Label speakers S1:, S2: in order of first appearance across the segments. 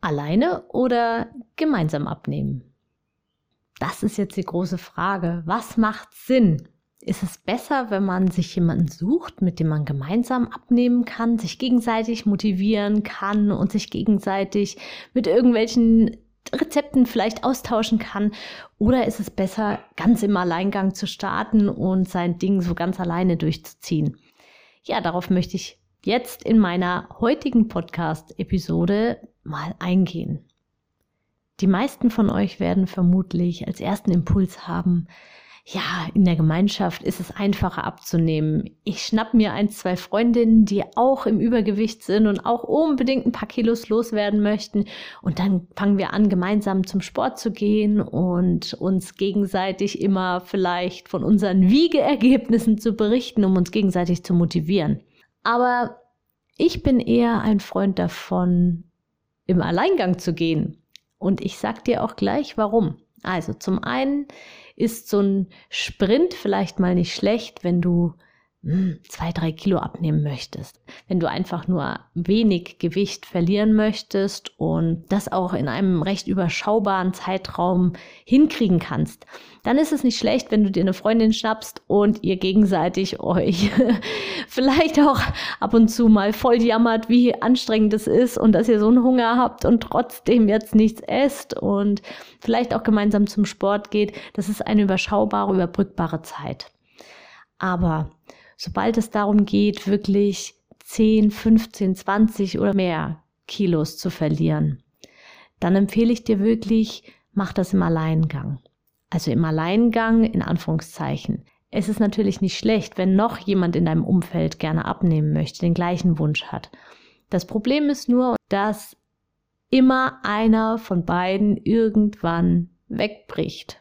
S1: Alleine oder gemeinsam abnehmen? Das ist jetzt die große Frage. Was macht Sinn? Ist es besser, wenn man sich jemanden sucht, mit dem man gemeinsam abnehmen kann, sich gegenseitig motivieren kann und sich gegenseitig mit irgendwelchen Rezepten vielleicht austauschen kann? Oder ist es besser, ganz im Alleingang zu starten und sein Ding so ganz alleine durchzuziehen? Ja, darauf möchte ich jetzt in meiner heutigen Podcast-Episode mal eingehen. Die meisten von euch werden vermutlich als ersten Impuls haben, ja, in der Gemeinschaft ist es einfacher abzunehmen. Ich schnapp mir ein, zwei Freundinnen, die auch im Übergewicht sind und auch unbedingt ein paar Kilos loswerden möchten. Und dann fangen wir an, gemeinsam zum Sport zu gehen und uns gegenseitig immer vielleicht von unseren Wiegeergebnissen zu berichten, um uns gegenseitig zu motivieren. Aber ich bin eher ein Freund davon, im Alleingang zu gehen. Und ich sag dir auch gleich, warum. Also zum einen ist so ein Sprint vielleicht mal nicht schlecht, wenn du zwei, drei Kilo abnehmen möchtest, wenn du einfach nur wenig Gewicht verlieren möchtest und das auch in einem recht überschaubaren Zeitraum hinkriegen kannst, dann ist es nicht schlecht, wenn du dir eine Freundin schnappst und ihr gegenseitig euch vielleicht auch ab und zu mal voll jammert, wie anstrengend es ist und dass ihr so einen Hunger habt und trotzdem jetzt nichts esst und vielleicht auch gemeinsam zum Sport geht. Das ist eine überschaubare, überbrückbare Zeit. Aber sobald es darum geht, wirklich 10, 15, 20 oder mehr Kilos zu verlieren, dann empfehle ich dir wirklich, mach das im Alleingang. Also im Alleingang in Anführungszeichen. Es ist natürlich nicht schlecht, wenn noch jemand in deinem Umfeld gerne abnehmen möchte, den gleichen Wunsch hat. Das Problem ist nur, dass immer einer von beiden irgendwann wegbricht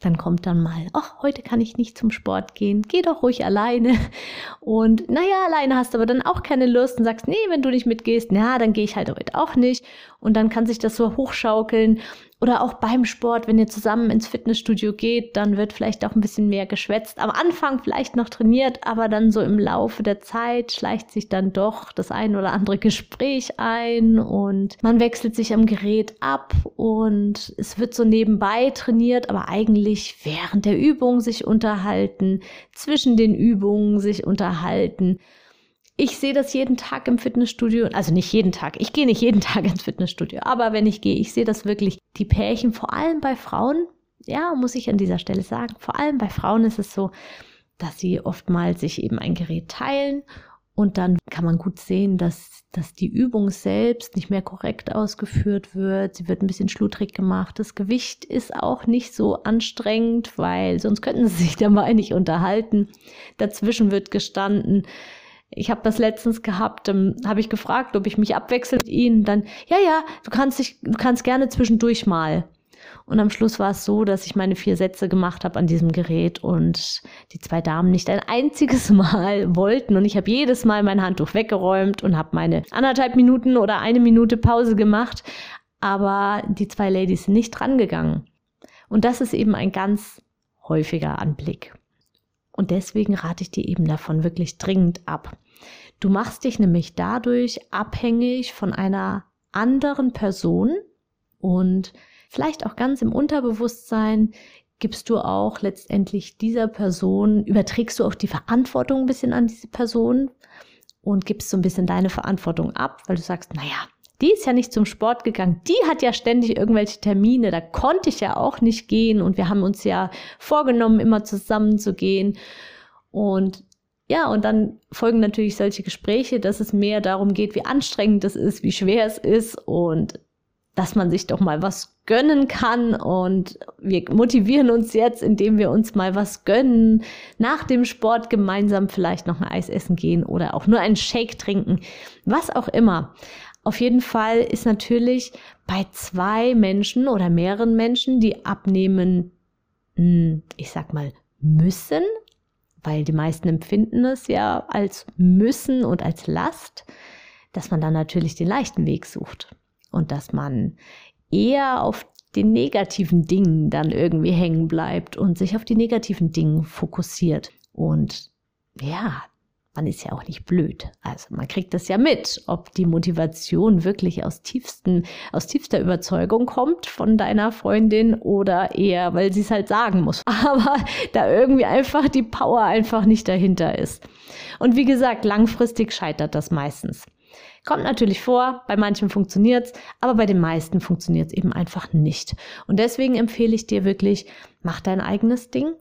S1: dann kommt dann mal, ach, heute kann ich nicht zum Sport gehen, geh doch ruhig alleine. Und naja, alleine hast du aber dann auch keine Lust und sagst, nee, wenn du nicht mitgehst, na, dann gehe ich halt heute auch nicht. Und dann kann sich das so hochschaukeln. Oder auch beim Sport, wenn ihr zusammen ins Fitnessstudio geht, dann wird vielleicht auch ein bisschen mehr geschwätzt. Am Anfang vielleicht noch trainiert, aber dann so im Laufe der Zeit schleicht sich dann doch das ein oder andere Gespräch ein und man wechselt sich am Gerät ab und es wird so nebenbei trainiert, aber eigentlich während der Übung sich unterhalten, zwischen den Übungen sich unterhalten. Ich sehe das jeden Tag im Fitnessstudio, also nicht jeden Tag, ich gehe nicht jeden Tag ins Fitnessstudio, aber wenn ich gehe, ich sehe das wirklich, die Pärchen, vor allem bei Frauen, ja, muss ich an dieser Stelle sagen, vor allem bei Frauen ist es so, dass sie oftmals sich eben ein Gerät teilen und dann kann man gut sehen, dass, dass die Übung selbst nicht mehr korrekt ausgeführt wird. Sie wird ein bisschen schludrig gemacht. Das Gewicht ist auch nicht so anstrengend, weil sonst könnten sie sich dabei nicht unterhalten. Dazwischen wird gestanden. Ich habe das letztens gehabt, ähm, habe ich gefragt, ob ich mich abwechsel mit ihnen. Dann, ja, ja, du kannst dich, du kannst gerne zwischendurch mal. Und am Schluss war es so, dass ich meine vier Sätze gemacht habe an diesem Gerät und die zwei Damen nicht ein einziges Mal wollten. Und ich habe jedes Mal mein Handtuch weggeräumt und habe meine anderthalb Minuten oder eine Minute Pause gemacht. Aber die zwei Ladies sind nicht drangegangen. Und das ist eben ein ganz häufiger Anblick. Und deswegen rate ich dir eben davon wirklich dringend ab. Du machst dich nämlich dadurch abhängig von einer anderen Person und vielleicht auch ganz im Unterbewusstsein gibst du auch letztendlich dieser Person, überträgst du auch die Verantwortung ein bisschen an diese Person und gibst so ein bisschen deine Verantwortung ab, weil du sagst, naja, die ist ja nicht zum Sport gegangen. Die hat ja ständig irgendwelche Termine. Da konnte ich ja auch nicht gehen. Und wir haben uns ja vorgenommen, immer zusammen zu gehen. Und ja, und dann folgen natürlich solche Gespräche, dass es mehr darum geht, wie anstrengend es ist, wie schwer es ist und dass man sich doch mal was gönnen kann. Und wir motivieren uns jetzt, indem wir uns mal was gönnen, nach dem Sport gemeinsam vielleicht noch ein Eis essen gehen oder auch nur einen Shake trinken, was auch immer. Auf jeden Fall ist natürlich bei zwei Menschen oder mehreren Menschen, die abnehmen, hm, ich sag mal, müssen, weil die meisten empfinden es ja als müssen und als Last, dass man dann natürlich den leichten Weg sucht und dass man eher auf den negativen Dingen dann irgendwie hängen bleibt und sich auf die negativen Dinge fokussiert. Und ja, man ist ja auch nicht blöd. Also man kriegt das ja mit, ob die Motivation wirklich aus tiefsten, aus tiefster Überzeugung kommt von deiner Freundin oder eher, weil sie es halt sagen muss. Aber da irgendwie einfach die Power einfach nicht dahinter ist. Und wie gesagt, langfristig scheitert das meistens. Kommt natürlich vor, bei manchen funktioniert's, aber bei den meisten funktioniert's eben einfach nicht. Und deswegen empfehle ich dir wirklich, mach dein eigenes Ding,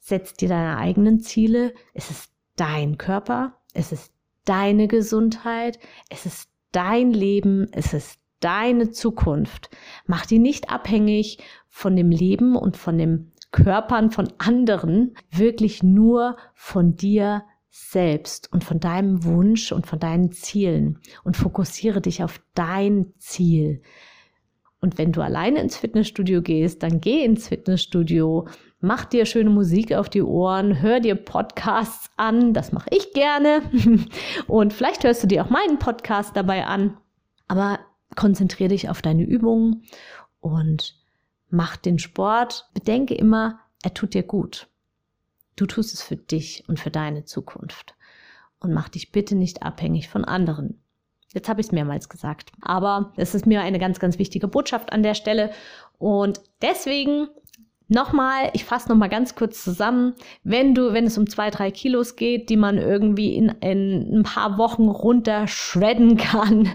S1: setz dir deine eigenen Ziele. Es ist dein Körper, es ist deine Gesundheit, es ist dein Leben, es ist deine Zukunft. Mach die nicht abhängig von dem Leben und von den Körpern von anderen, wirklich nur von dir selbst und von deinem Wunsch und von deinen Zielen und fokussiere dich auf dein Ziel. Und wenn du alleine ins Fitnessstudio gehst, dann geh ins Fitnessstudio, mach dir schöne Musik auf die Ohren, hör dir Podcasts an, das mache ich gerne. Und vielleicht hörst du dir auch meinen Podcast dabei an. Aber konzentriere dich auf deine Übungen und mach den Sport. Bedenke immer, er tut dir gut. Du tust es für dich und für deine Zukunft. Und mach dich bitte nicht abhängig von anderen. Jetzt habe ich es mehrmals gesagt. Aber es ist mir eine ganz, ganz wichtige Botschaft an der Stelle. Und deswegen Nochmal, ich fasse nochmal ganz kurz zusammen. Wenn du, wenn es um zwei, drei Kilos geht, die man irgendwie in, in ein paar Wochen runter shredden kann,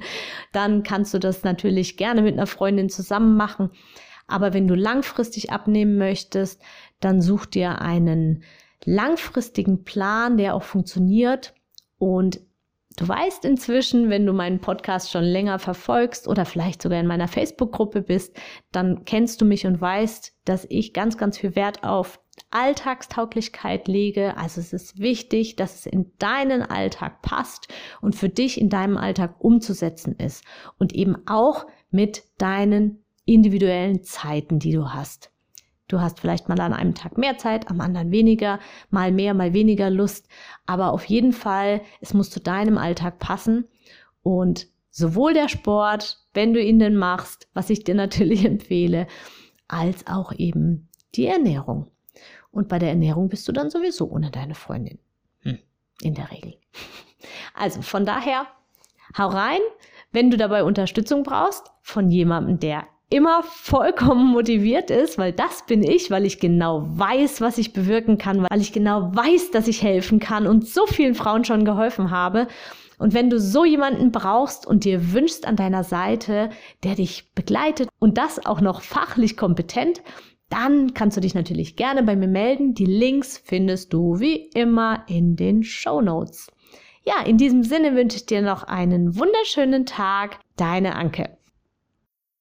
S1: dann kannst du das natürlich gerne mit einer Freundin zusammen machen. Aber wenn du langfristig abnehmen möchtest, dann such dir einen langfristigen Plan, der auch funktioniert und Du weißt inzwischen, wenn du meinen Podcast schon länger verfolgst oder vielleicht sogar in meiner Facebook-Gruppe bist, dann kennst du mich und weißt, dass ich ganz, ganz viel Wert auf Alltagstauglichkeit lege. Also es ist wichtig, dass es in deinen Alltag passt und für dich in deinem Alltag umzusetzen ist und eben auch mit deinen individuellen Zeiten, die du hast. Du hast vielleicht mal an einem Tag mehr Zeit, am anderen weniger, mal mehr, mal weniger Lust. Aber auf jeden Fall, es muss zu deinem Alltag passen. Und sowohl der Sport, wenn du ihn denn machst, was ich dir natürlich empfehle, als auch eben die Ernährung. Und bei der Ernährung bist du dann sowieso ohne deine Freundin. Hm, in der Regel. Also von daher, hau rein, wenn du dabei Unterstützung brauchst von jemandem, der immer vollkommen motiviert ist, weil das bin ich, weil ich genau weiß, was ich bewirken kann, weil ich genau weiß, dass ich helfen kann und so vielen Frauen schon geholfen habe. Und wenn du so jemanden brauchst und dir wünschst an deiner Seite, der dich begleitet und das auch noch fachlich kompetent, dann kannst du dich natürlich gerne bei mir melden. Die Links findest du wie immer in den Show Notes. Ja, in diesem Sinne wünsche ich dir noch einen wunderschönen Tag. Deine Anke.